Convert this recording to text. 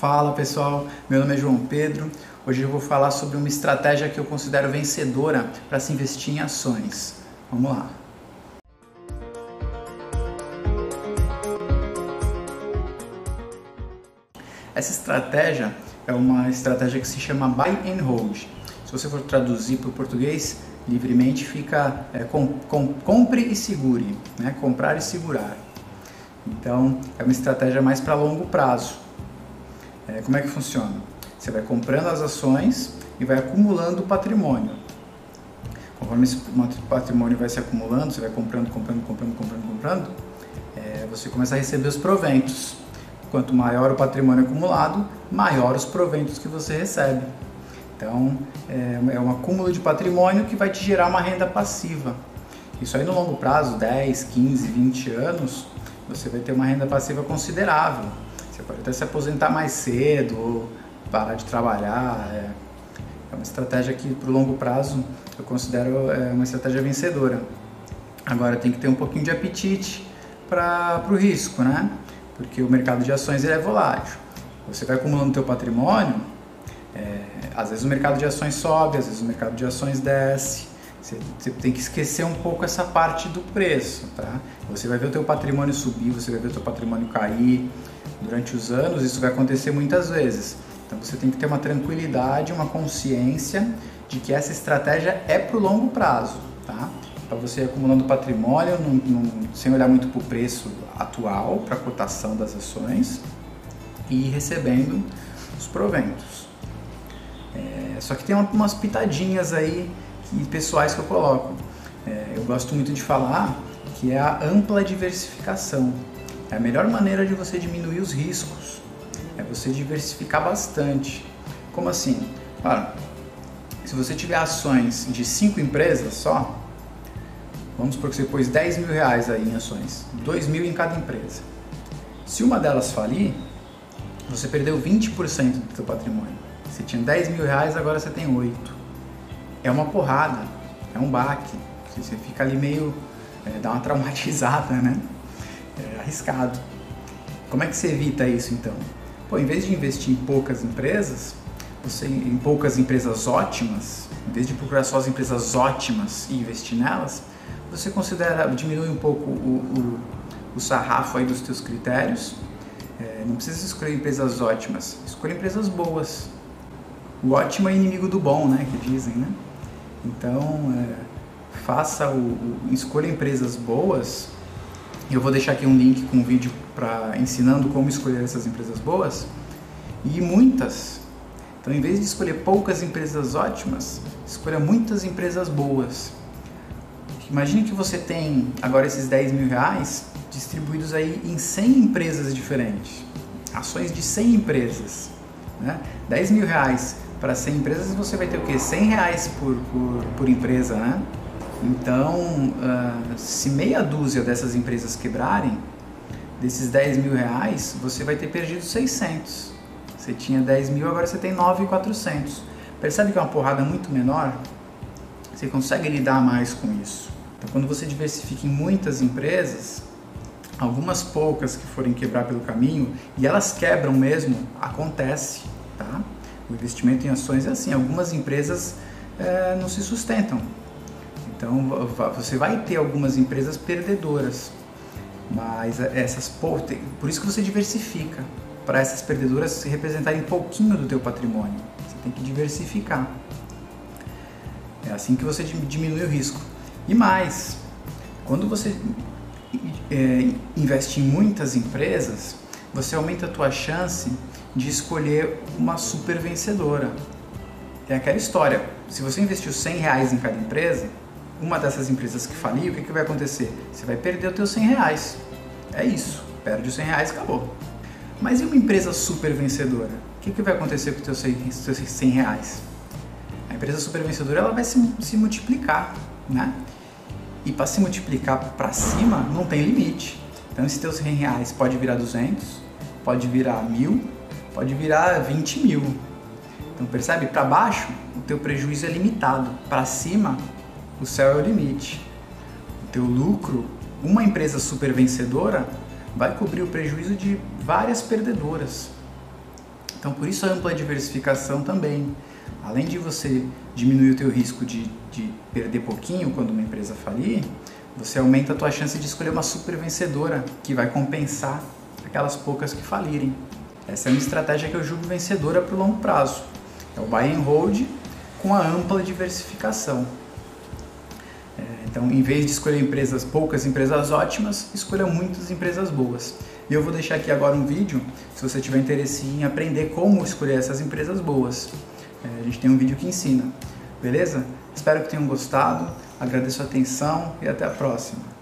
Fala pessoal, meu nome é João Pedro. Hoje eu vou falar sobre uma estratégia que eu considero vencedora para se investir em ações. Vamos lá. Essa estratégia é uma estratégia que se chama Buy and Hold. Se você for traduzir para o português, livremente fica é, com, com, compre e segure, né? comprar e segurar. Então é uma estratégia mais para longo prazo. É, como é que funciona? Você vai comprando as ações e vai acumulando patrimônio. Conforme esse patrimônio vai se acumulando, você vai comprando, comprando, comprando, comprando, comprando, é, você começa a receber os proventos. Quanto maior o patrimônio acumulado, maior os proventos que você recebe. Então, é, é um acúmulo de patrimônio que vai te gerar uma renda passiva. Isso aí no longo prazo, 10, 15, 20 anos, você vai ter uma renda passiva considerável. Pode até se aposentar mais cedo ou parar de trabalhar. É, é uma estratégia que, para o longo prazo, eu considero é, uma estratégia vencedora. Agora, tem que ter um pouquinho de apetite para o risco, né? Porque o mercado de ações ele é volátil. Você vai acumulando teu patrimônio, é, às vezes o mercado de ações sobe, às vezes o mercado de ações desce. Você, tem que esquecer um pouco essa parte do preço, tá? Você vai ver o teu patrimônio subir, você vai ver o teu patrimônio cair. Durante os anos isso vai acontecer muitas vezes. Então você tem que ter uma tranquilidade, uma consciência de que essa estratégia é para o longo prazo, tá? Para você ir acumulando patrimônio num, num, sem olhar muito para o preço atual, para a cotação das ações e recebendo os proventos. É, só que tem umas pitadinhas aí e pessoais que eu coloco. É, eu gosto muito de falar que é a ampla diversificação. É a melhor maneira de você diminuir os riscos. É você diversificar bastante. Como assim? Claro, se você tiver ações de cinco empresas só, vamos supor que você pôs 10 mil reais aí em ações, 2 mil em cada empresa. Se uma delas falir, você perdeu 20% do seu patrimônio. Você tinha 10 mil reais, agora você tem 8 é uma porrada, é um baque. Você fica ali meio. É, dá uma traumatizada, né? É arriscado. Como é que você evita isso então? Pô, em vez de investir em poucas empresas, você em poucas empresas ótimas, em vez de procurar só as empresas ótimas e investir nelas, você considera diminui um pouco o, o, o sarrafo aí dos teus critérios. É, não precisa escolher empresas ótimas, escolha empresas boas. O ótimo é inimigo do bom, né? Que dizem, né? Então, é, faça o, o, escolha empresas boas. Eu vou deixar aqui um link com um vídeo para ensinando como escolher essas empresas boas e muitas. Então, em vez de escolher poucas empresas ótimas, escolha muitas empresas boas. Imagine que você tem agora esses 10 mil reais distribuídos aí em 100 empresas diferentes, ações de 100 empresas. Né? 10 mil reais para 100 empresas você vai ter o quê? 100 reais por, por, por empresa, né? Então, uh, se meia dúzia dessas empresas quebrarem, desses 10 mil reais, você vai ter perdido 600. Você tinha 10 mil, agora você tem 9,400. Percebe que é uma porrada muito menor? Você consegue lidar mais com isso. Então, quando você diversifica em muitas empresas, algumas poucas que forem quebrar pelo caminho, e elas quebram mesmo, acontece, tá? O investimento em ações é assim, algumas empresas é, não se sustentam. Então você vai ter algumas empresas perdedoras, mas essas por, isso que você diversifica para essas perdedoras se representarem pouquinho do teu patrimônio. Você tem que diversificar. É assim que você diminui o risco. E mais, quando você é, investe em muitas empresas, você aumenta a tua chance de escolher uma super vencedora. É aquela história, se você investiu 100 reais em cada empresa, uma dessas empresas que falir, o que, que vai acontecer? Você vai perder os teus 100 reais. É isso, perde os 100 reais acabou. Mas e uma empresa super vencedora? O que, que vai acontecer com os teus 100 reais? A empresa super vencedora ela vai se, se multiplicar, né? E para se multiplicar para cima não tem limite. Então esses teus 100 reais pode virar 200, pode virar mil, pode virar 20 mil. Então percebe? Para baixo o teu prejuízo é limitado, para cima o céu é o limite. O teu lucro, uma empresa super vencedora vai cobrir o prejuízo de várias perdedoras. Então, por isso a ampla diversificação também. Além de você diminuir o teu risco de, de perder pouquinho quando uma empresa falir, você aumenta a tua chance de escolher uma super vencedora que vai compensar aquelas poucas que falirem. Essa é uma estratégia que eu julgo vencedora para o longo prazo. É o buy and hold com a ampla diversificação. É, então, em vez de escolher empresas poucas empresas ótimas, escolha muitas empresas boas. E eu vou deixar aqui agora um vídeo, se você tiver interesse em aprender como escolher essas empresas boas. É, a gente tem um vídeo que ensina, beleza? Espero que tenham gostado, agradeço a atenção e até a próxima.